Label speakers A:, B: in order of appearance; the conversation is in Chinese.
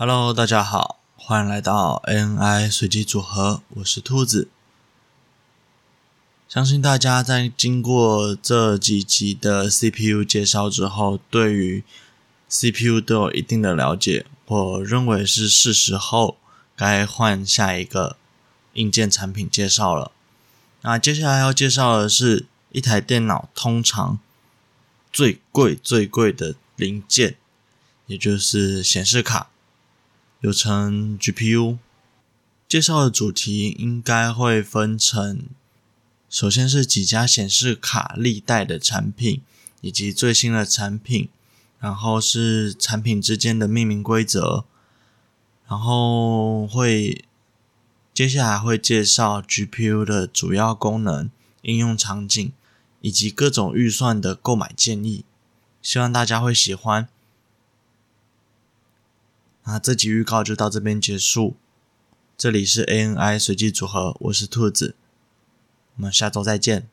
A: Hello，大家好，欢迎来到 ANI 随机组合，我是兔子。相信大家在经过这几集的 CPU 介绍之后，对于 CPU 都有一定的了解。我认为是是时候该换下一个硬件产品介绍了。那接下来要介绍的是一台电脑通常最贵最贵的零件，也就是显示卡，又称 GPU。介绍的主题应该会分成。首先是几家显示卡历代的产品，以及最新的产品，然后是产品之间的命名规则，然后会接下来会介绍 GPU 的主要功能、应用场景，以及各种预算的购买建议，希望大家会喜欢。那这集预告就到这边结束，这里是 ANI 随机组合，我是兔子。我们下周再见。